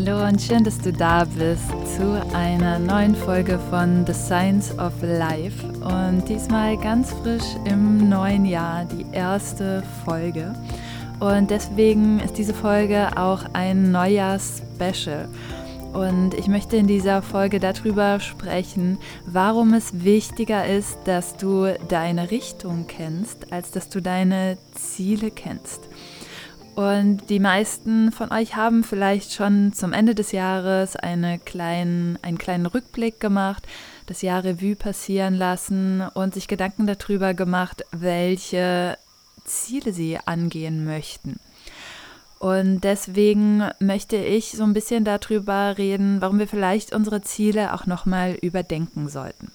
Hallo und schön, dass du da bist zu einer neuen Folge von The Science of Life und diesmal ganz frisch im neuen Jahr die erste Folge. Und deswegen ist diese Folge auch ein Neujahrs-Special. Und ich möchte in dieser Folge darüber sprechen, warum es wichtiger ist, dass du deine Richtung kennst, als dass du deine Ziele kennst. Und die meisten von euch haben vielleicht schon zum Ende des Jahres eine kleinen, einen kleinen Rückblick gemacht, das Jahr Revue passieren lassen und sich Gedanken darüber gemacht, welche Ziele sie angehen möchten. Und deswegen möchte ich so ein bisschen darüber reden, warum wir vielleicht unsere Ziele auch nochmal überdenken sollten.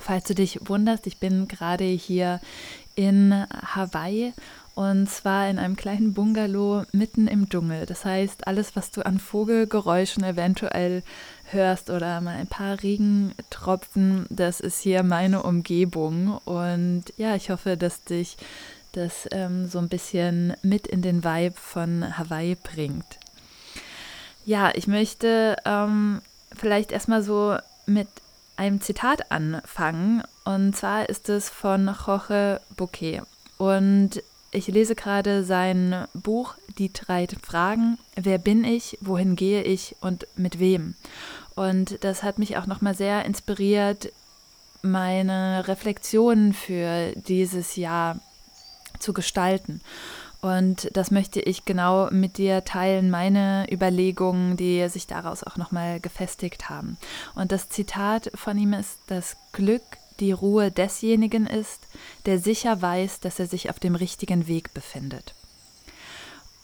Falls du dich wunderst, ich bin gerade hier in Hawaii und zwar in einem kleinen Bungalow mitten im Dschungel. Das heißt, alles, was du an Vogelgeräuschen eventuell hörst oder mal ein paar Regentropfen, das ist hier meine Umgebung. Und ja, ich hoffe, dass dich das ähm, so ein bisschen mit in den Vibe von Hawaii bringt. Ja, ich möchte ähm, vielleicht erstmal so mit einem Zitat anfangen. Und zwar ist es von Jorge Bouquet. Und ich lese gerade sein Buch Die drei Fragen. Wer bin ich? Wohin gehe ich? Und mit wem? Und das hat mich auch nochmal sehr inspiriert, meine Reflexionen für dieses Jahr zu gestalten. Und das möchte ich genau mit dir teilen, meine Überlegungen, die sich daraus auch nochmal gefestigt haben. Und das Zitat von ihm ist, das Glück die Ruhe desjenigen ist, der sicher weiß, dass er sich auf dem richtigen Weg befindet.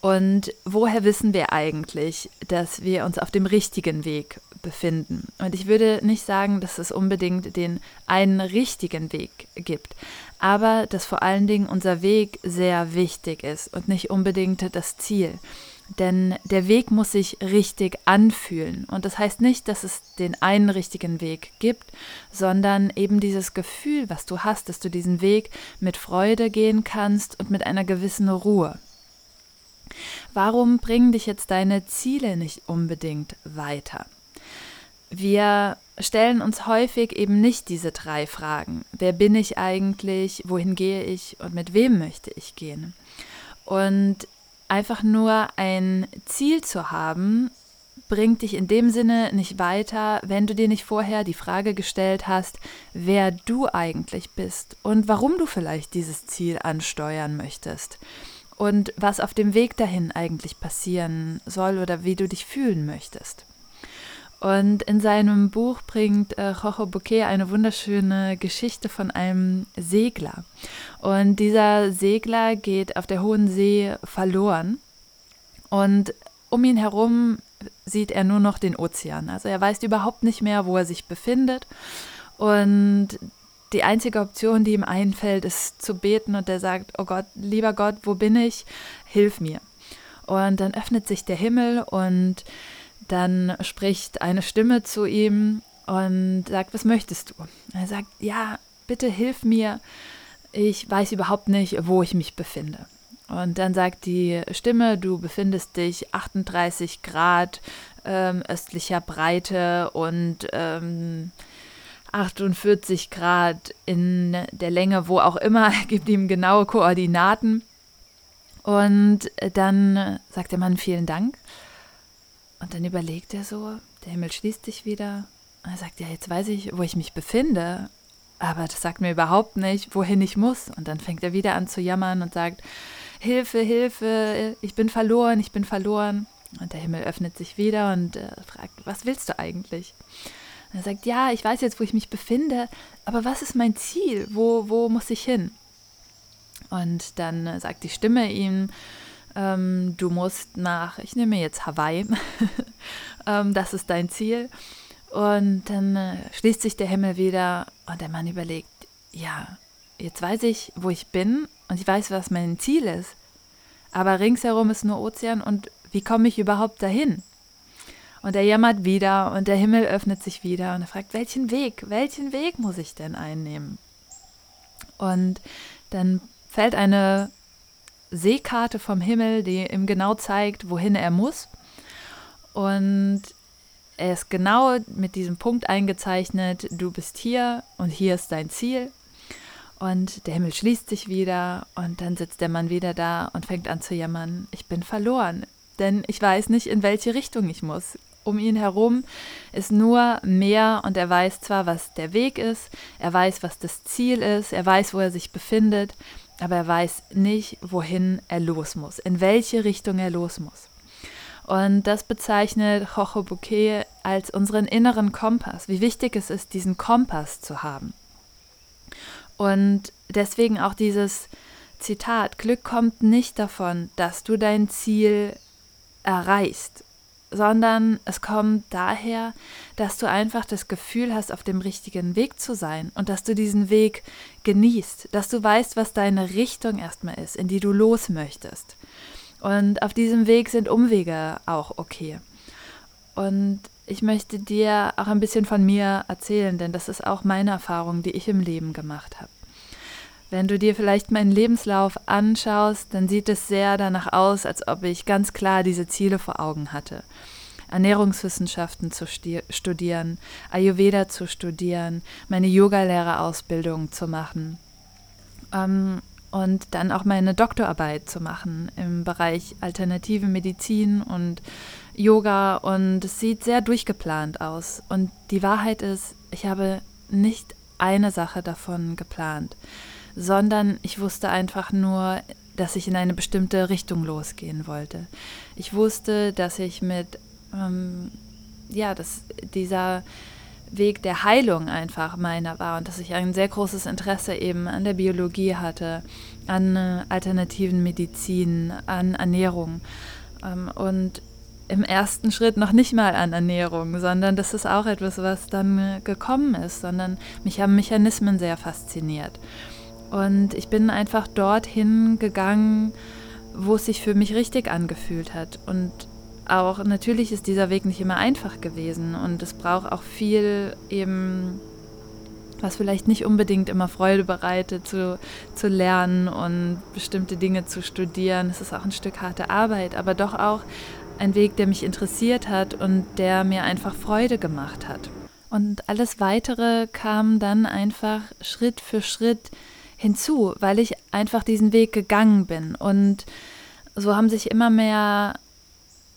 Und woher wissen wir eigentlich, dass wir uns auf dem richtigen Weg befinden? Und ich würde nicht sagen, dass es unbedingt den einen richtigen Weg gibt, aber dass vor allen Dingen unser Weg sehr wichtig ist und nicht unbedingt das Ziel. Denn der Weg muss sich richtig anfühlen. Und das heißt nicht, dass es den einen richtigen Weg gibt, sondern eben dieses Gefühl, was du hast, dass du diesen Weg mit Freude gehen kannst und mit einer gewissen Ruhe. Warum bringen dich jetzt deine Ziele nicht unbedingt weiter? Wir stellen uns häufig eben nicht diese drei Fragen. Wer bin ich eigentlich? Wohin gehe ich? Und mit wem möchte ich gehen? Und einfach nur ein Ziel zu haben, bringt dich in dem Sinne nicht weiter, wenn du dir nicht vorher die Frage gestellt hast, wer du eigentlich bist und warum du vielleicht dieses Ziel ansteuern möchtest und was auf dem Weg dahin eigentlich passieren soll oder wie du dich fühlen möchtest. Und in seinem Buch bringt äh, Jojo Bouquet eine wunderschöne Geschichte von einem Segler. Und dieser Segler geht auf der Hohen See verloren. Und um ihn herum sieht er nur noch den Ozean. Also er weiß überhaupt nicht mehr, wo er sich befindet. Und die einzige Option, die ihm einfällt, ist zu beten und er sagt, oh Gott, lieber Gott, wo bin ich? Hilf mir. Und dann öffnet sich der Himmel und dann spricht eine Stimme zu ihm und sagt, was möchtest du? Er sagt, ja, bitte hilf mir. Ich weiß überhaupt nicht, wo ich mich befinde. Und dann sagt die Stimme, du befindest dich 38 Grad ähm, östlicher Breite und ähm, 48 Grad in der Länge, wo auch immer, gibt ihm genaue Koordinaten. Und dann sagt der Mann vielen Dank und dann überlegt er so, der Himmel schließt sich wieder. Und er sagt, ja, jetzt weiß ich, wo ich mich befinde, aber das sagt mir überhaupt nicht, wohin ich muss. Und dann fängt er wieder an zu jammern und sagt, Hilfe, Hilfe, ich bin verloren, ich bin verloren. Und der Himmel öffnet sich wieder und äh, fragt, was willst du eigentlich? Und er sagt, ja, ich weiß jetzt, wo ich mich befinde, aber was ist mein Ziel? Wo, wo muss ich hin? Und dann äh, sagt die Stimme ihm, ähm, du musst nach, ich nehme jetzt Hawaii, ähm, das ist dein Ziel. Und dann äh, schließt sich der Himmel wieder und der Mann überlegt, ja, jetzt weiß ich, wo ich bin und ich weiß, was mein Ziel ist. Aber ringsherum ist nur Ozean und wie komme ich überhaupt dahin? Und er jammert wieder und der Himmel öffnet sich wieder und er fragt, welchen Weg, welchen Weg muss ich denn einnehmen? Und dann fällt eine Seekarte vom Himmel, die ihm genau zeigt, wohin er muss. Und er ist genau mit diesem Punkt eingezeichnet, du bist hier und hier ist dein Ziel. Und der Himmel schließt sich wieder und dann sitzt der Mann wieder da und fängt an zu jammern, ich bin verloren, denn ich weiß nicht, in welche Richtung ich muss. Um ihn herum ist nur Meer und er weiß zwar, was der Weg ist, er weiß, was das Ziel ist, er weiß, wo er sich befindet, aber er weiß nicht, wohin er los muss, in welche Richtung er los muss. Und das bezeichnet Jojo Bouquet als unseren inneren Kompass, wie wichtig es ist, diesen Kompass zu haben. Und deswegen auch dieses Zitat, Glück kommt nicht davon, dass du dein Ziel erreichst, sondern es kommt daher, dass du einfach das Gefühl hast, auf dem richtigen Weg zu sein und dass du diesen Weg genießt, dass du weißt, was deine Richtung erstmal ist, in die du los möchtest. Und auf diesem Weg sind Umwege auch okay. Und ich möchte dir auch ein bisschen von mir erzählen, denn das ist auch meine Erfahrung, die ich im Leben gemacht habe. Wenn du dir vielleicht meinen Lebenslauf anschaust, dann sieht es sehr danach aus, als ob ich ganz klar diese Ziele vor Augen hatte. Ernährungswissenschaften zu studieren, Ayurveda zu studieren, meine Yogalehrerausbildung zu machen ähm, und dann auch meine Doktorarbeit zu machen im Bereich alternative Medizin und Yoga und es sieht sehr durchgeplant aus. Und die Wahrheit ist, ich habe nicht eine Sache davon geplant sondern ich wusste einfach nur, dass ich in eine bestimmte Richtung losgehen wollte. Ich wusste, dass ich mit, ähm, ja, dass dieser Weg der Heilung einfach meiner war und dass ich ein sehr großes Interesse eben an der Biologie hatte, an äh, alternativen Medizin, an Ernährung. Ähm, und im ersten Schritt noch nicht mal an Ernährung, sondern das ist auch etwas, was dann äh, gekommen ist, sondern mich haben Mechanismen sehr fasziniert. Und ich bin einfach dorthin gegangen, wo es sich für mich richtig angefühlt hat. Und auch natürlich ist dieser Weg nicht immer einfach gewesen und es braucht auch viel eben, was vielleicht nicht unbedingt immer Freude bereitet, zu, zu lernen und bestimmte Dinge zu studieren. Es ist auch ein Stück harte Arbeit, aber doch auch ein Weg, der mich interessiert hat und der mir einfach Freude gemacht hat. Und alles Weitere kam dann einfach Schritt für Schritt hinzu, weil ich einfach diesen Weg gegangen bin. Und so haben sich immer mehr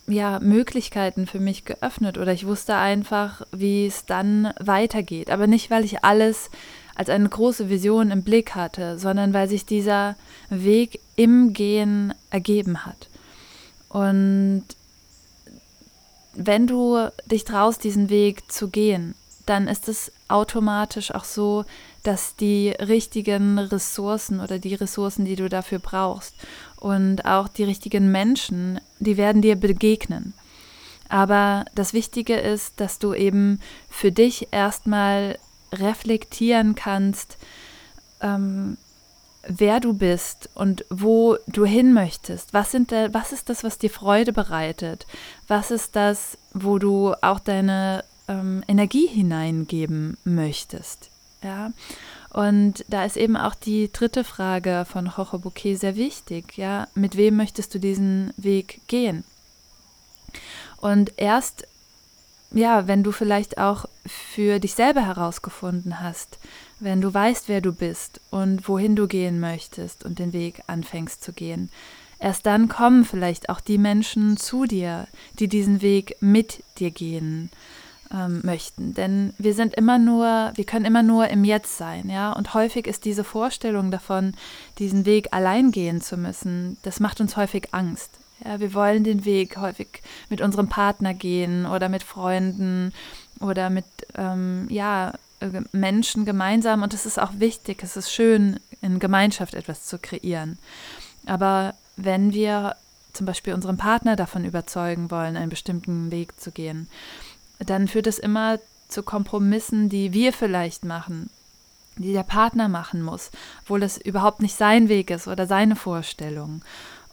ja, Möglichkeiten für mich geöffnet oder ich wusste einfach, wie es dann weitergeht. Aber nicht, weil ich alles als eine große Vision im Blick hatte, sondern weil sich dieser Weg im Gehen ergeben hat. Und wenn du dich traust, diesen Weg zu gehen, dann ist es automatisch auch so, dass die richtigen Ressourcen oder die Ressourcen, die du dafür brauchst und auch die richtigen Menschen, die werden dir begegnen. Aber das Wichtige ist, dass du eben für dich erstmal reflektieren kannst, ähm, wer du bist und wo du hin möchtest. Was, sind da, was ist das, was dir Freude bereitet? Was ist das, wo du auch deine ähm, Energie hineingeben möchtest. Ja, und da ist eben auch die dritte Frage von Jorge Bouquet sehr wichtig. Ja, mit wem möchtest du diesen Weg gehen? Und erst, ja, wenn du vielleicht auch für dich selber herausgefunden hast, wenn du weißt, wer du bist und wohin du gehen möchtest und den Weg anfängst zu gehen, erst dann kommen vielleicht auch die Menschen zu dir, die diesen Weg mit dir gehen ähm, möchten. Denn wir sind immer nur, wir können immer nur im Jetzt sein, ja. Und häufig ist diese Vorstellung davon, diesen Weg allein gehen zu müssen, das macht uns häufig Angst. Ja, wir wollen den Weg häufig mit unserem Partner gehen oder mit Freunden oder mit ähm, ja, äh, Menschen gemeinsam. Und es ist auch wichtig, es ist schön, in Gemeinschaft etwas zu kreieren. Aber wenn wir zum Beispiel unseren Partner davon überzeugen wollen, einen bestimmten Weg zu gehen, dann führt es immer zu Kompromissen, die wir vielleicht machen, die der Partner machen muss, obwohl es überhaupt nicht sein Weg ist oder seine Vorstellung.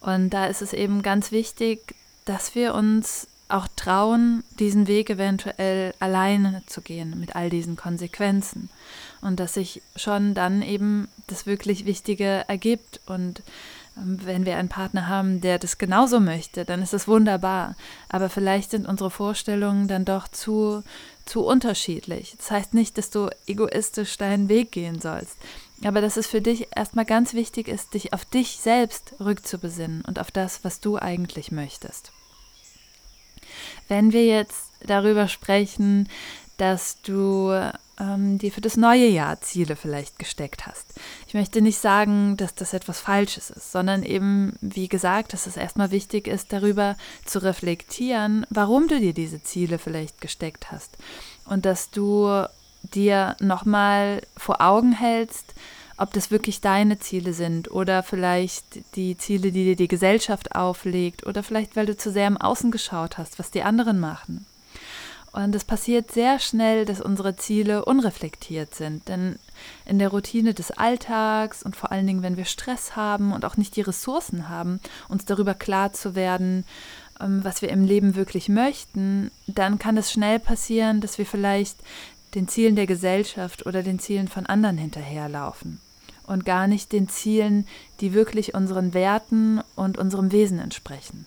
Und da ist es eben ganz wichtig, dass wir uns auch trauen, diesen Weg eventuell alleine zu gehen mit all diesen Konsequenzen. Und dass sich schon dann eben das wirklich Wichtige ergibt. Und wenn wir einen Partner haben, der das genauso möchte, dann ist es wunderbar. Aber vielleicht sind unsere Vorstellungen dann doch zu, zu unterschiedlich. Das heißt nicht, dass du egoistisch deinen Weg gehen sollst. Aber dass es für dich erstmal ganz wichtig ist, dich auf dich selbst rückzubesinnen und auf das, was du eigentlich möchtest. Wenn wir jetzt darüber sprechen, dass du ähm, dir für das neue Jahr Ziele vielleicht gesteckt hast. Ich möchte nicht sagen, dass das etwas Falsches ist, sondern eben, wie gesagt, dass es erstmal wichtig ist, darüber zu reflektieren, warum du dir diese Ziele vielleicht gesteckt hast. Und dass du dir nochmal vor Augen hältst, ob das wirklich deine Ziele sind oder vielleicht die Ziele, die dir die Gesellschaft auflegt oder vielleicht, weil du zu sehr im Außen geschaut hast, was die anderen machen. Und es passiert sehr schnell, dass unsere Ziele unreflektiert sind, denn in der Routine des Alltags und vor allen Dingen, wenn wir Stress haben und auch nicht die Ressourcen haben, uns darüber klar zu werden, ähm, was wir im Leben wirklich möchten, dann kann es schnell passieren, dass wir vielleicht den Zielen der Gesellschaft oder den Zielen von anderen hinterherlaufen und gar nicht den Zielen, die wirklich unseren Werten und unserem Wesen entsprechen.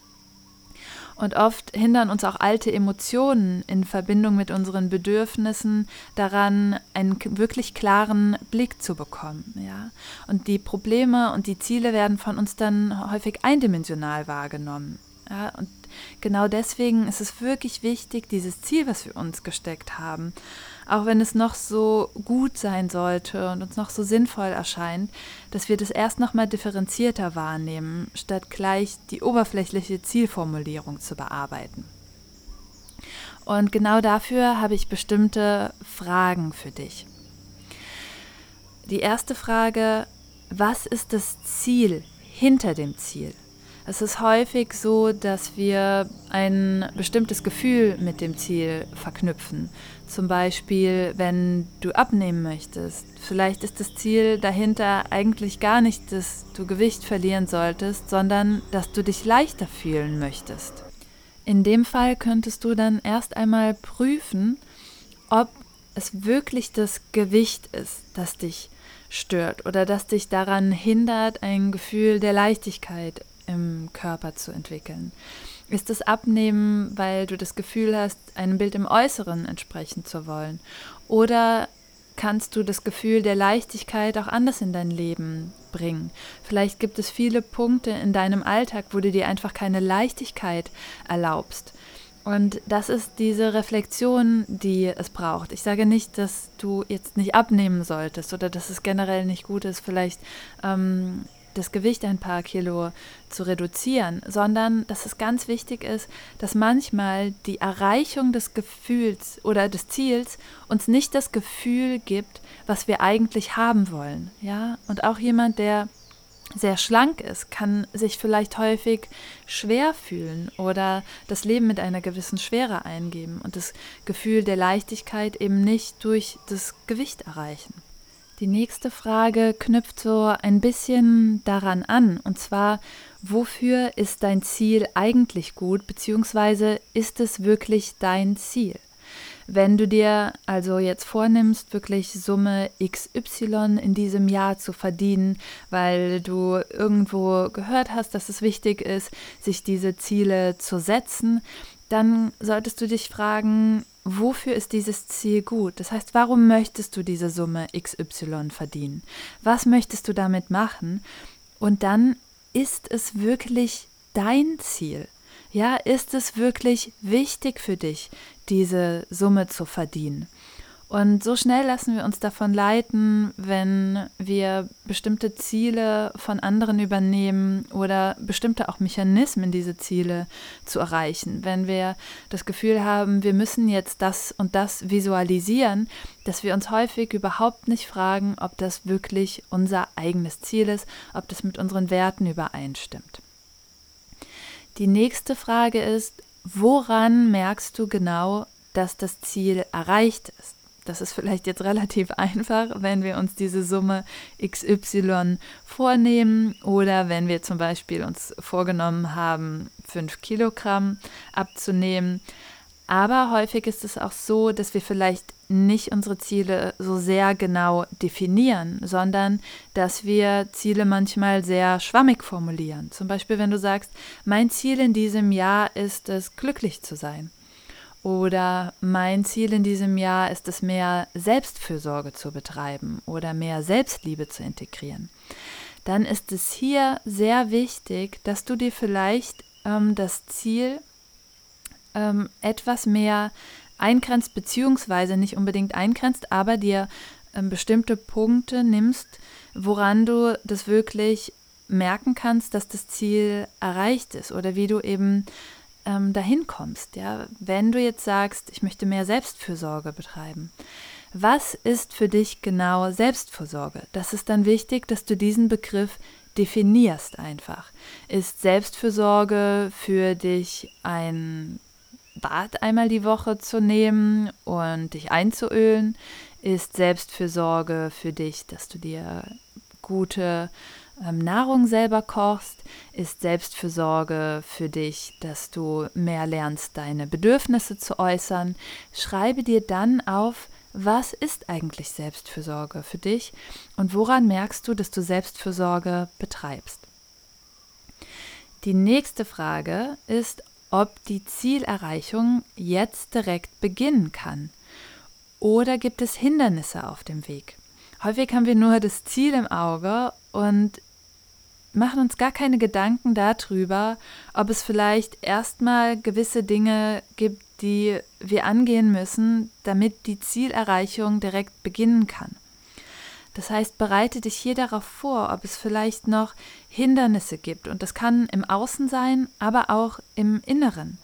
Und oft hindern uns auch alte Emotionen in Verbindung mit unseren Bedürfnissen daran, einen wirklich klaren Blick zu bekommen. Ja? Und die Probleme und die Ziele werden von uns dann häufig eindimensional wahrgenommen. Ja? Und genau deswegen ist es wirklich wichtig, dieses Ziel, was wir uns gesteckt haben, auch wenn es noch so gut sein sollte und uns noch so sinnvoll erscheint, dass wir das erst nochmal differenzierter wahrnehmen, statt gleich die oberflächliche Zielformulierung zu bearbeiten. Und genau dafür habe ich bestimmte Fragen für dich. Die erste Frage, was ist das Ziel hinter dem Ziel? Es ist häufig so, dass wir ein bestimmtes Gefühl mit dem Ziel verknüpfen. Zum Beispiel, wenn du abnehmen möchtest. Vielleicht ist das Ziel dahinter eigentlich gar nicht, dass du Gewicht verlieren solltest, sondern dass du dich leichter fühlen möchtest. In dem Fall könntest du dann erst einmal prüfen, ob es wirklich das Gewicht ist, das dich stört oder das dich daran hindert, ein Gefühl der Leichtigkeit im Körper zu entwickeln? Ist es Abnehmen, weil du das Gefühl hast, einem Bild im Äußeren entsprechen zu wollen? Oder kannst du das Gefühl der Leichtigkeit auch anders in dein Leben bringen? Vielleicht gibt es viele Punkte in deinem Alltag, wo du dir einfach keine Leichtigkeit erlaubst. Und das ist diese Reflexion, die es braucht. Ich sage nicht, dass du jetzt nicht abnehmen solltest oder dass es generell nicht gut ist, vielleicht ähm, das Gewicht ein paar Kilo zu reduzieren, sondern dass es ganz wichtig ist, dass manchmal die Erreichung des Gefühls oder des Ziels uns nicht das Gefühl gibt, was wir eigentlich haben wollen. Ja, und auch jemand, der sehr schlank ist, kann sich vielleicht häufig schwer fühlen oder das Leben mit einer gewissen Schwere eingeben und das Gefühl der Leichtigkeit eben nicht durch das Gewicht erreichen. Die nächste Frage knüpft so ein bisschen daran an, und zwar, wofür ist dein Ziel eigentlich gut, beziehungsweise ist es wirklich dein Ziel? Wenn du dir also jetzt vornimmst, wirklich Summe XY in diesem Jahr zu verdienen, weil du irgendwo gehört hast, dass es wichtig ist, sich diese Ziele zu setzen, dann solltest du dich fragen, wofür ist dieses Ziel gut? Das heißt, warum möchtest du diese Summe XY verdienen? Was möchtest du damit machen? Und dann ist es wirklich dein Ziel. Ja, ist es wirklich wichtig für dich, diese Summe zu verdienen? Und so schnell lassen wir uns davon leiten, wenn wir bestimmte Ziele von anderen übernehmen oder bestimmte auch Mechanismen, diese Ziele zu erreichen. Wenn wir das Gefühl haben, wir müssen jetzt das und das visualisieren, dass wir uns häufig überhaupt nicht fragen, ob das wirklich unser eigenes Ziel ist, ob das mit unseren Werten übereinstimmt. Die nächste Frage ist, woran merkst du genau, dass das Ziel erreicht ist. Das ist vielleicht jetzt relativ einfach, wenn wir uns diese Summe XY vornehmen oder wenn wir zum Beispiel uns vorgenommen haben, 5 Kilogramm abzunehmen. Aber häufig ist es auch so, dass wir vielleicht nicht unsere Ziele so sehr genau definieren, sondern dass wir Ziele manchmal sehr schwammig formulieren. Zum Beispiel, wenn du sagst, mein Ziel in diesem Jahr ist es, glücklich zu sein. Oder mein Ziel in diesem Jahr ist es, mehr Selbstfürsorge zu betreiben oder mehr Selbstliebe zu integrieren. Dann ist es hier sehr wichtig, dass du dir vielleicht ähm, das Ziel ähm, etwas mehr eingrenzt, beziehungsweise nicht unbedingt eingrenzt, aber dir ähm, bestimmte Punkte nimmst, woran du das wirklich merken kannst, dass das Ziel erreicht ist oder wie du eben ähm, dahin kommst. Ja? Wenn du jetzt sagst, ich möchte mehr Selbstfürsorge betreiben, was ist für dich genau Selbstfürsorge? Das ist dann wichtig, dass du diesen Begriff definierst einfach. Ist Selbstfürsorge für dich ein Bad einmal die Woche zu nehmen und dich einzuölen? Ist Selbstfürsorge für dich, dass du dir gute Nahrung selber kochst, ist Selbstfürsorge für dich, dass du mehr lernst, deine Bedürfnisse zu äußern. Schreibe dir dann auf, was ist eigentlich Selbstfürsorge für dich und woran merkst du, dass du Selbstfürsorge betreibst. Die nächste Frage ist, ob die Zielerreichung jetzt direkt beginnen kann. Oder gibt es Hindernisse auf dem Weg? Häufig haben wir nur das Ziel im Auge und machen uns gar keine Gedanken darüber, ob es vielleicht erstmal gewisse Dinge gibt, die wir angehen müssen, damit die Zielerreichung direkt beginnen kann. Das heißt, bereite dich hier darauf vor, ob es vielleicht noch Hindernisse gibt. Und das kann im Außen sein, aber auch im Inneren.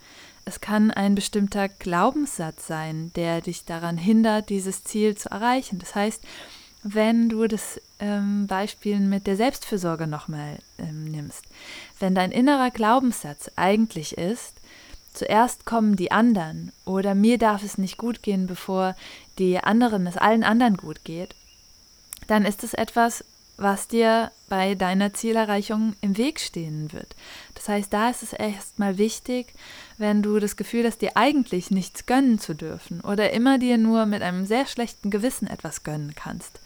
Es kann ein bestimmter Glaubenssatz sein, der dich daran hindert, dieses Ziel zu erreichen. Das heißt, wenn du das ähm, Beispiel mit der Selbstfürsorge nochmal ähm, nimmst. Wenn dein innerer Glaubenssatz eigentlich ist, zuerst kommen die anderen oder mir darf es nicht gut gehen, bevor die anderen, es allen anderen gut geht, dann ist es etwas, was dir bei deiner Zielerreichung im Weg stehen wird. Das heißt, da ist es erstmal wichtig, wenn du das Gefühl hast, dir eigentlich nichts gönnen zu dürfen oder immer dir nur mit einem sehr schlechten Gewissen etwas gönnen kannst,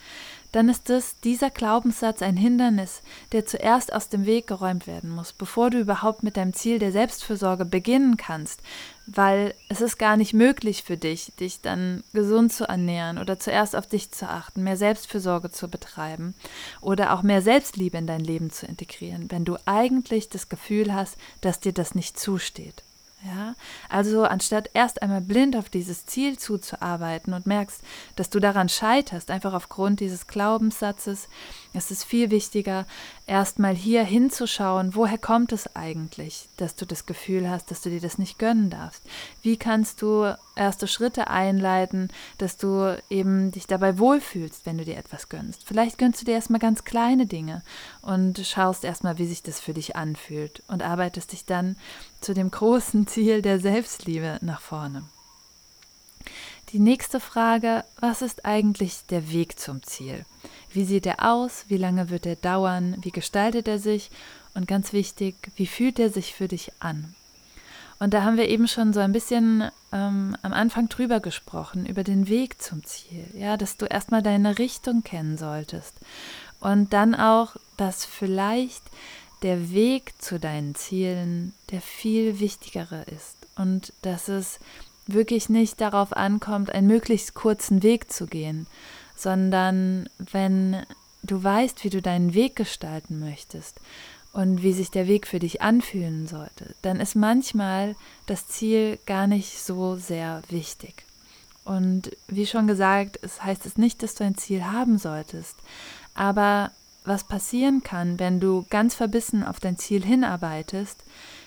dann ist es dieser Glaubenssatz ein Hindernis, der zuerst aus dem Weg geräumt werden muss, bevor du überhaupt mit deinem Ziel der Selbstfürsorge beginnen kannst, weil es ist gar nicht möglich für dich, dich dann gesund zu ernähren oder zuerst auf dich zu achten, mehr Selbstfürsorge zu betreiben oder auch mehr Selbstliebe in dein Leben zu integrieren, wenn du eigentlich das Gefühl hast, dass dir das nicht zusteht. Ja, also anstatt erst einmal blind auf dieses Ziel zuzuarbeiten und merkst, dass du daran scheiterst, einfach aufgrund dieses Glaubenssatzes, ist es viel wichtiger, erstmal hier hinzuschauen, woher kommt es eigentlich, dass du das Gefühl hast, dass du dir das nicht gönnen darfst. Wie kannst du erste Schritte einleiten, dass du eben dich dabei wohlfühlst, wenn du dir etwas gönnst. Vielleicht gönnst du dir erstmal ganz kleine Dinge und schaust erstmal, wie sich das für dich anfühlt und arbeitest dich dann zu dem großen Ziel der Selbstliebe nach vorne. Die nächste Frage, was ist eigentlich der Weg zum Ziel? Wie sieht er aus? Wie lange wird er dauern? Wie gestaltet er sich? Und ganz wichtig, wie fühlt er sich für dich an? Und da haben wir eben schon so ein bisschen ähm, am Anfang drüber gesprochen, über den Weg zum Ziel. Ja, dass du erstmal deine Richtung kennen solltest. Und dann auch, dass vielleicht der Weg zu deinen Zielen der viel wichtigere ist. Und dass es wirklich nicht darauf ankommt, einen möglichst kurzen Weg zu gehen, sondern wenn du weißt, wie du deinen Weg gestalten möchtest und wie sich der Weg für dich anfühlen sollte, dann ist manchmal das Ziel gar nicht so sehr wichtig. Und wie schon gesagt, es heißt es nicht, dass du ein Ziel haben solltest, aber was passieren kann, wenn du ganz verbissen auf dein Ziel hinarbeitest,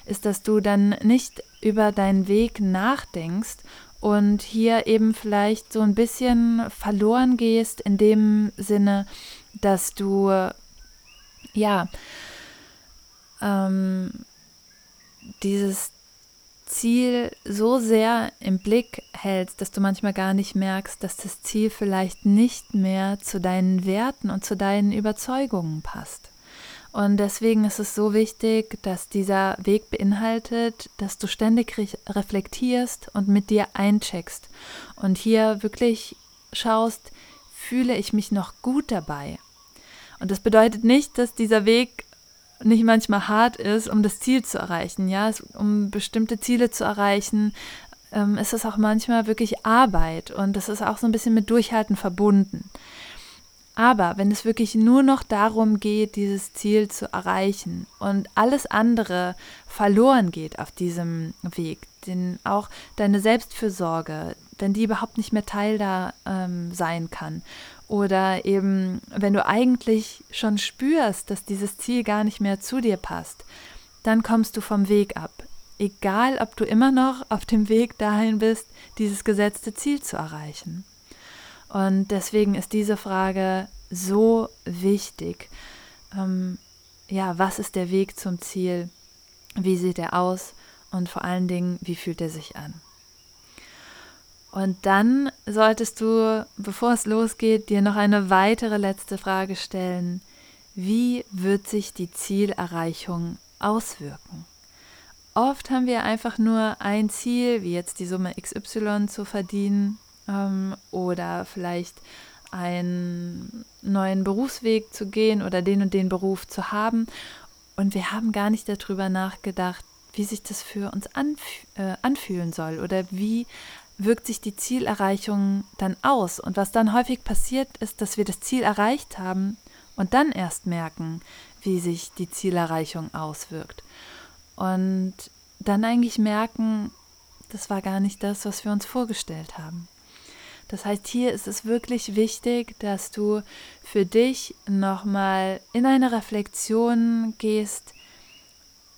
ist, dass du dann nicht über deinen Weg nachdenkst und hier eben vielleicht so ein bisschen verloren gehst in dem Sinne, dass du ja ähm, dieses Ziel so sehr im Blick hältst, dass du manchmal gar nicht merkst, dass das Ziel vielleicht nicht mehr zu deinen Werten und zu deinen Überzeugungen passt. Und deswegen ist es so wichtig, dass dieser Weg beinhaltet, dass du ständig reflektierst und mit dir eincheckst und hier wirklich schaust, fühle ich mich noch gut dabei. Und das bedeutet nicht, dass dieser Weg nicht manchmal hart ist, um das Ziel zu erreichen. Ja, um bestimmte Ziele zu erreichen, ähm, ist es auch manchmal wirklich Arbeit und das ist auch so ein bisschen mit Durchhalten verbunden. Aber wenn es wirklich nur noch darum geht, dieses Ziel zu erreichen und alles andere verloren geht auf diesem Weg, denn auch deine Selbstfürsorge, wenn die überhaupt nicht mehr Teil da ähm, sein kann oder eben, wenn du eigentlich schon spürst, dass dieses Ziel gar nicht mehr zu dir passt, dann kommst du vom Weg ab. Egal, ob du immer noch auf dem Weg dahin bist, dieses gesetzte Ziel zu erreichen. Und deswegen ist diese Frage so wichtig. Ähm, ja, was ist der Weg zum Ziel? Wie sieht er aus? Und vor allen Dingen, wie fühlt er sich an? Und dann solltest du, bevor es losgeht, dir noch eine weitere letzte Frage stellen. Wie wird sich die Zielerreichung auswirken? Oft haben wir einfach nur ein Ziel, wie jetzt die Summe XY zu verdienen ähm, oder vielleicht einen neuen Berufsweg zu gehen oder den und den Beruf zu haben. Und wir haben gar nicht darüber nachgedacht, wie sich das für uns anf äh, anfühlen soll oder wie wirkt sich die Zielerreichung dann aus? Und was dann häufig passiert, ist, dass wir das Ziel erreicht haben und dann erst merken, wie sich die Zielerreichung auswirkt. Und dann eigentlich merken, das war gar nicht das, was wir uns vorgestellt haben. Das heißt, hier ist es wirklich wichtig, dass du für dich nochmal in eine Reflexion gehst,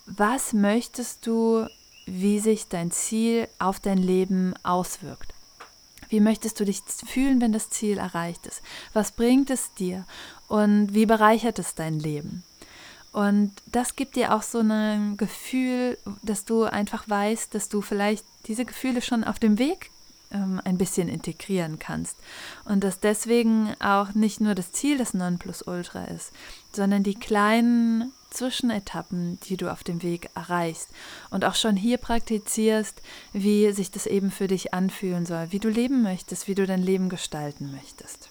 was möchtest du wie sich dein Ziel auf dein Leben auswirkt. Wie möchtest du dich fühlen, wenn das Ziel erreicht ist? Was bringt es dir? Und wie bereichert es dein Leben? Und das gibt dir auch so ein Gefühl, dass du einfach weißt, dass du vielleicht diese Gefühle schon auf dem Weg ähm, ein bisschen integrieren kannst. Und dass deswegen auch nicht nur das Ziel das Nonplusultra ist, sondern die kleinen Zwischenetappen, die du auf dem Weg erreichst und auch schon hier praktizierst, wie sich das eben für dich anfühlen soll, wie du leben möchtest, wie du dein Leben gestalten möchtest.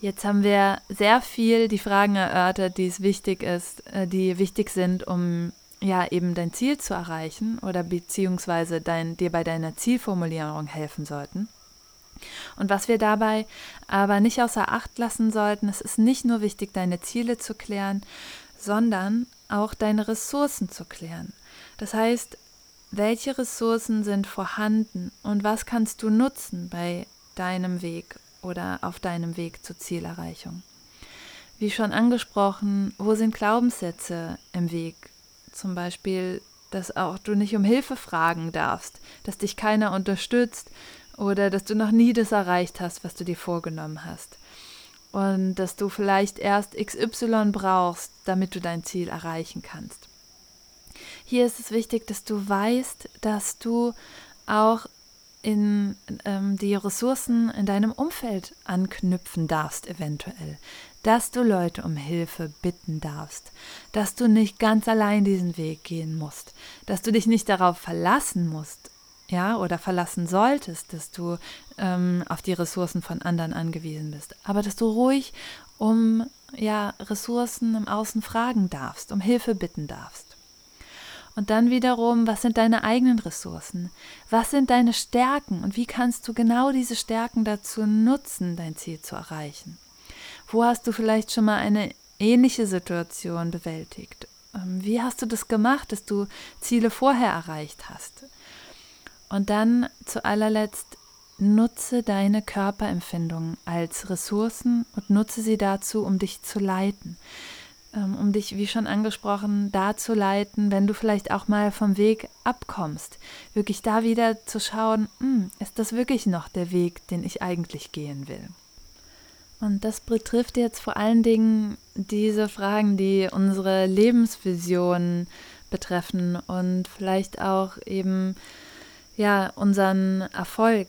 Jetzt haben wir sehr viel die Fragen erörtert, die es wichtig ist, äh, die wichtig sind, um ja eben dein Ziel zu erreichen oder beziehungsweise dein, dir bei deiner Zielformulierung helfen sollten. Und was wir dabei aber nicht außer Acht lassen sollten, es ist nicht nur wichtig, deine Ziele zu klären, sondern auch deine Ressourcen zu klären. Das heißt, welche Ressourcen sind vorhanden und was kannst du nutzen bei deinem Weg oder auf deinem Weg zur Zielerreichung? Wie schon angesprochen, wo sind Glaubenssätze im Weg? Zum Beispiel, dass auch du nicht um Hilfe fragen darfst, dass dich keiner unterstützt oder dass du noch nie das erreicht hast, was du dir vorgenommen hast. Und dass du vielleicht erst XY brauchst, damit du dein Ziel erreichen kannst. Hier ist es wichtig, dass du weißt, dass du auch in ähm, die Ressourcen in deinem Umfeld anknüpfen darfst, eventuell. Dass du Leute um Hilfe bitten darfst. Dass du nicht ganz allein diesen Weg gehen musst. Dass du dich nicht darauf verlassen musst, ja, oder verlassen solltest, dass du ähm, auf die Ressourcen von anderen angewiesen bist, aber dass du ruhig um ja, Ressourcen im Außen fragen darfst, um Hilfe bitten darfst. Und dann wiederum, was sind deine eigenen Ressourcen? Was sind deine Stärken und wie kannst du genau diese Stärken dazu nutzen, dein Ziel zu erreichen? Wo hast du vielleicht schon mal eine ähnliche Situation bewältigt? Ähm, wie hast du das gemacht, dass du Ziele vorher erreicht hast? Und dann zu allerletzt nutze deine Körperempfindungen als Ressourcen und nutze sie dazu, um dich zu leiten. Ähm, um dich, wie schon angesprochen, da zu leiten, wenn du vielleicht auch mal vom Weg abkommst. Wirklich da wieder zu schauen, hm, ist das wirklich noch der Weg, den ich eigentlich gehen will? Und das betrifft jetzt vor allen Dingen diese Fragen, die unsere Lebensvision betreffen und vielleicht auch eben ja unseren Erfolg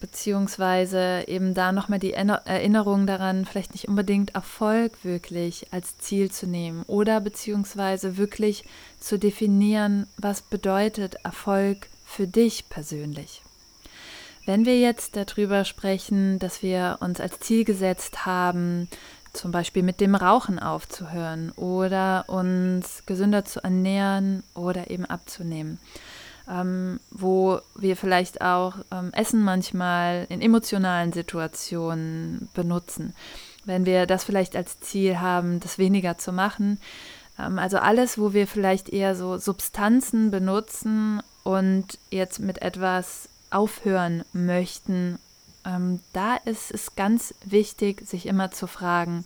beziehungsweise eben da nochmal die Erinnerung daran, vielleicht nicht unbedingt Erfolg wirklich als Ziel zu nehmen oder beziehungsweise wirklich zu definieren, was bedeutet Erfolg für dich persönlich. Wenn wir jetzt darüber sprechen, dass wir uns als Ziel gesetzt haben, zum Beispiel mit dem Rauchen aufzuhören oder uns gesünder zu ernähren oder eben abzunehmen, ähm, wo wir vielleicht auch ähm, Essen manchmal in emotionalen Situationen benutzen. Wenn wir das vielleicht als Ziel haben, das weniger zu machen. Ähm, also alles, wo wir vielleicht eher so Substanzen benutzen und jetzt mit etwas aufhören möchten, ähm, da ist es ganz wichtig, sich immer zu fragen,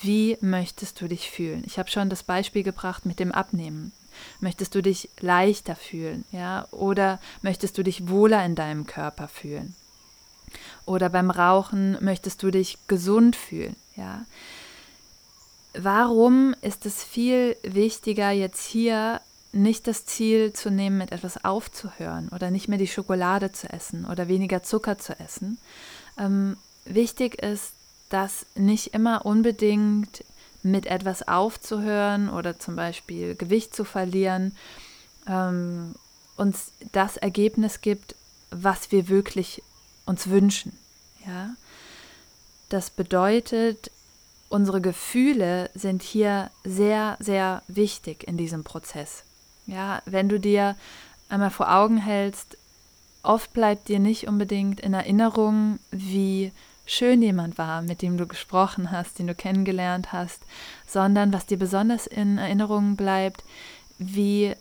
wie möchtest du dich fühlen? Ich habe schon das Beispiel gebracht mit dem Abnehmen. Möchtest du dich leichter fühlen, ja? Oder möchtest du dich wohler in deinem Körper fühlen? Oder beim Rauchen möchtest du dich gesund fühlen, ja? Warum ist es viel wichtiger, jetzt hier nicht das Ziel zu nehmen, mit etwas aufzuhören oder nicht mehr die Schokolade zu essen oder weniger Zucker zu essen? Ähm, wichtig ist, dass nicht immer unbedingt mit etwas aufzuhören oder zum Beispiel Gewicht zu verlieren, ähm, uns das Ergebnis gibt, was wir wirklich uns wünschen. Ja? Das bedeutet, unsere Gefühle sind hier sehr, sehr wichtig in diesem Prozess. Ja, wenn du dir einmal vor Augen hältst, oft bleibt dir nicht unbedingt in Erinnerung, wie schön jemand war, mit dem du gesprochen hast, den du kennengelernt hast, sondern was dir besonders in Erinnerung bleibt, wie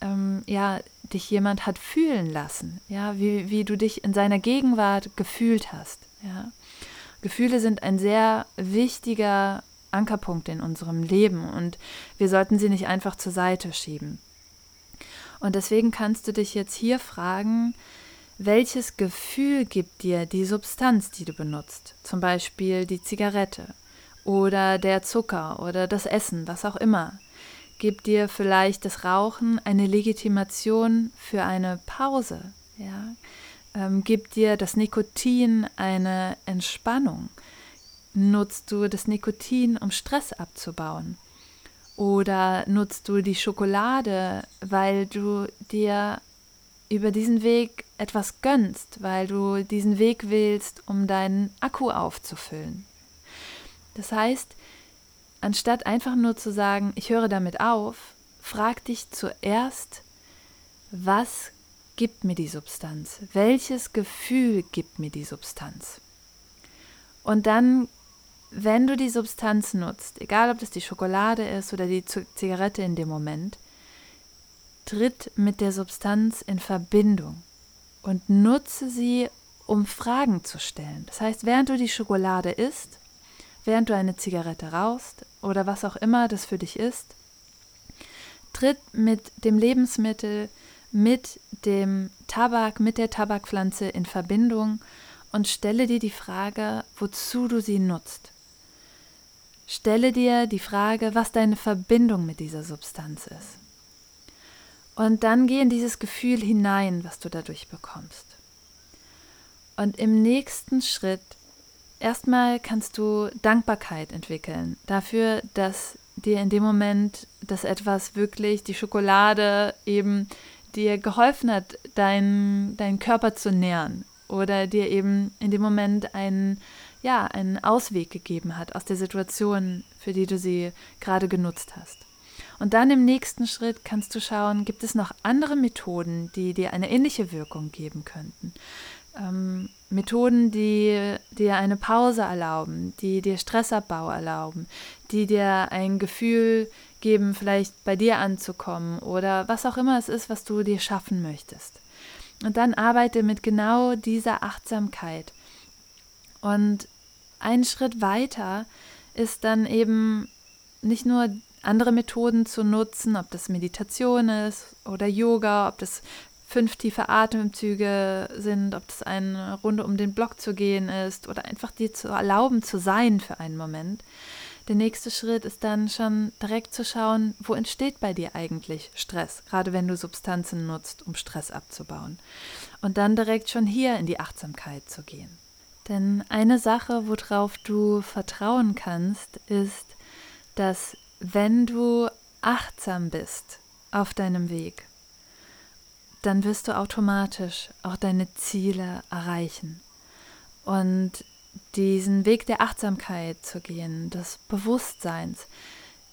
ähm, ja, dich jemand hat fühlen lassen, ja, wie, wie du dich in seiner Gegenwart gefühlt hast. Ja. Gefühle sind ein sehr wichtiger Ankerpunkt in unserem Leben und wir sollten sie nicht einfach zur Seite schieben. Und deswegen kannst du dich jetzt hier fragen, welches Gefühl gibt dir die Substanz, die du benutzt? Zum Beispiel die Zigarette oder der Zucker oder das Essen, was auch immer. Gibt dir vielleicht das Rauchen eine Legitimation für eine Pause? Ja? Ähm, gibt dir das Nikotin eine Entspannung? Nutzt du das Nikotin, um Stress abzubauen? Oder nutzt du die Schokolade, weil du dir über diesen Weg etwas gönnst, weil du diesen Weg willst, um deinen Akku aufzufüllen. Das heißt, anstatt einfach nur zu sagen, ich höre damit auf, frag dich zuerst, was gibt mir die Substanz? Welches Gefühl gibt mir die Substanz? Und dann, wenn du die Substanz nutzt, egal ob das die Schokolade ist oder die Zigarette in dem Moment, tritt mit der Substanz in Verbindung und nutze sie, um Fragen zu stellen. Das heißt, während du die Schokolade isst, während du eine Zigarette rauchst oder was auch immer das für dich ist, tritt mit dem Lebensmittel, mit dem Tabak, mit der Tabakpflanze in Verbindung und stelle dir die Frage, wozu du sie nutzt. Stelle dir die Frage, was deine Verbindung mit dieser Substanz ist. Und dann geh in dieses Gefühl hinein, was du dadurch bekommst. Und im nächsten Schritt, erstmal kannst du Dankbarkeit entwickeln dafür, dass dir in dem Moment das etwas wirklich, die Schokolade eben dir geholfen hat, deinen dein Körper zu nähren oder dir eben in dem Moment einen, ja, einen Ausweg gegeben hat aus der Situation, für die du sie gerade genutzt hast. Und dann im nächsten Schritt kannst du schauen, gibt es noch andere Methoden, die dir eine ähnliche Wirkung geben könnten. Ähm, Methoden, die dir eine Pause erlauben, die dir Stressabbau erlauben, die dir ein Gefühl geben, vielleicht bei dir anzukommen oder was auch immer es ist, was du dir schaffen möchtest. Und dann arbeite mit genau dieser Achtsamkeit. Und ein Schritt weiter ist dann eben nicht nur andere Methoden zu nutzen, ob das Meditation ist oder Yoga, ob das fünf tiefe Atemzüge sind, ob das eine Runde um den Block zu gehen ist oder einfach dir zu erlauben zu sein für einen Moment. Der nächste Schritt ist dann schon direkt zu schauen, wo entsteht bei dir eigentlich Stress, gerade wenn du Substanzen nutzt, um Stress abzubauen. Und dann direkt schon hier in die Achtsamkeit zu gehen. Denn eine Sache, worauf du vertrauen kannst, ist, dass wenn du achtsam bist auf deinem Weg, dann wirst du automatisch auch deine Ziele erreichen. Und diesen Weg der Achtsamkeit zu gehen, des Bewusstseins,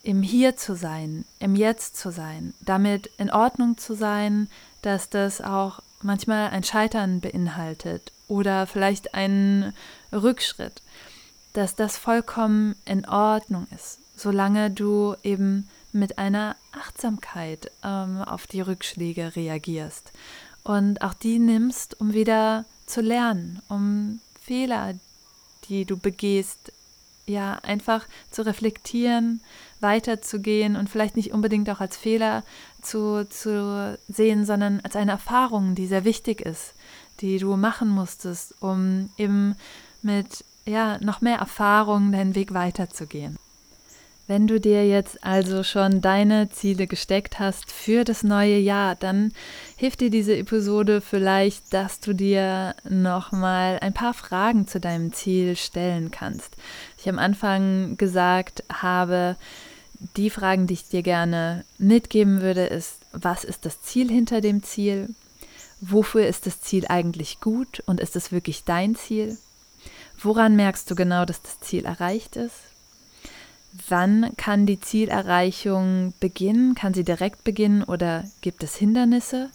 im Hier zu sein, im Jetzt zu sein, damit in Ordnung zu sein, dass das auch manchmal ein Scheitern beinhaltet oder vielleicht einen Rückschritt, dass das vollkommen in Ordnung ist, solange du eben mit einer Achtsamkeit ähm, auf die Rückschläge reagierst. Und auch die nimmst, um wieder zu lernen, um Fehler, die du begehst, ja, einfach zu reflektieren, weiterzugehen und vielleicht nicht unbedingt auch als Fehler zu, zu sehen, sondern als eine Erfahrung, die sehr wichtig ist, die du machen musstest, um eben mit ja, noch mehr Erfahrung deinen Weg weiterzugehen. Wenn du dir jetzt also schon deine Ziele gesteckt hast für das neue Jahr, dann hilft dir diese Episode vielleicht, dass du dir nochmal ein paar Fragen zu deinem Ziel stellen kannst. Ich am Anfang gesagt habe, die Fragen, die ich dir gerne mitgeben würde, ist, was ist das Ziel hinter dem Ziel? Wofür ist das Ziel eigentlich gut und ist es wirklich dein Ziel? Woran merkst du genau, dass das Ziel erreicht ist? Wann kann die Zielerreichung beginnen? Kann sie direkt beginnen oder gibt es Hindernisse?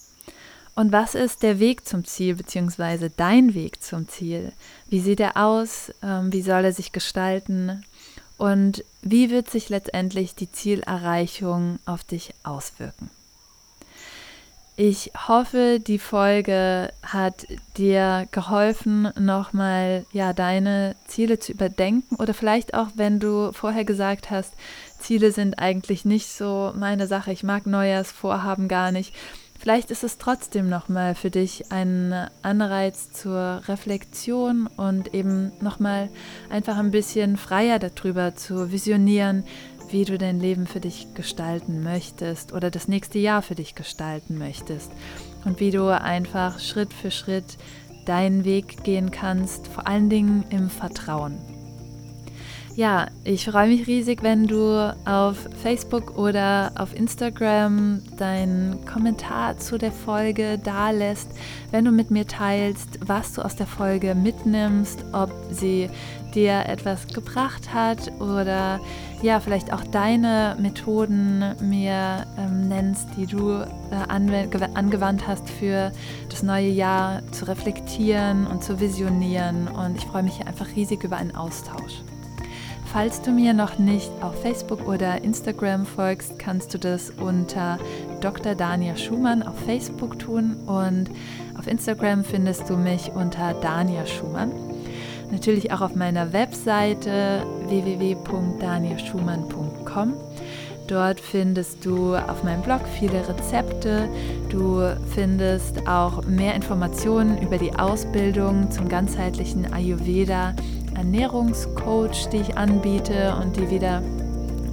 Und was ist der Weg zum Ziel, beziehungsweise dein Weg zum Ziel? Wie sieht er aus? Ähm, wie soll er sich gestalten? Und wie wird sich letztendlich die Zielerreichung auf dich auswirken? Ich hoffe, die Folge hat dir geholfen, nochmal ja deine Ziele zu überdenken oder vielleicht auch, wenn du vorher gesagt hast, Ziele sind eigentlich nicht so meine Sache, ich mag Neujahrsvorhaben gar nicht. Vielleicht ist es trotzdem nochmal für dich ein Anreiz zur Reflexion und eben nochmal einfach ein bisschen freier darüber zu visionieren, wie du dein Leben für dich gestalten möchtest oder das nächste Jahr für dich gestalten möchtest und wie du einfach Schritt für Schritt deinen Weg gehen kannst, vor allen Dingen im Vertrauen. Ja, ich freue mich riesig, wenn du auf Facebook oder auf Instagram deinen Kommentar zu der Folge da lässt, wenn du mit mir teilst, was du aus der Folge mitnimmst, ob sie dir etwas gebracht hat oder ja, vielleicht auch deine Methoden mir ähm, nennst, die du äh, angewandt hast für das neue Jahr zu reflektieren und zu visionieren. Und ich freue mich hier einfach riesig über einen Austausch. Falls du mir noch nicht auf Facebook oder Instagram folgst, kannst du das unter Dr. Dania Schumann auf Facebook tun und auf Instagram findest du mich unter Dania Schumann. Natürlich auch auf meiner Webseite www.danielschumann.com. Dort findest du auf meinem Blog viele Rezepte. Du findest auch mehr Informationen über die Ausbildung zum ganzheitlichen Ayurveda Ernährungscoach, die ich anbiete und die wieder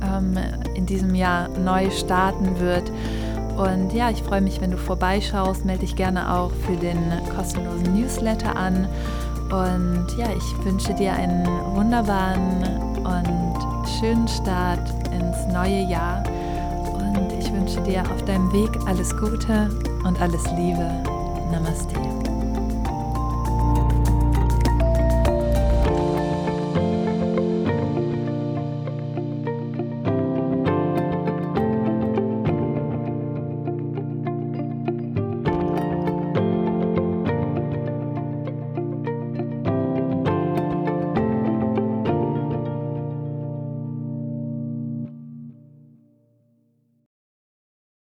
ähm, in diesem Jahr neu starten wird. Und ja, ich freue mich, wenn du vorbeischaust. Melde dich gerne auch für den kostenlosen Newsletter an. Und ja, ich wünsche dir einen wunderbaren und schönen Start ins neue Jahr. Und ich wünsche dir auf deinem Weg alles Gute und alles Liebe. Namaste.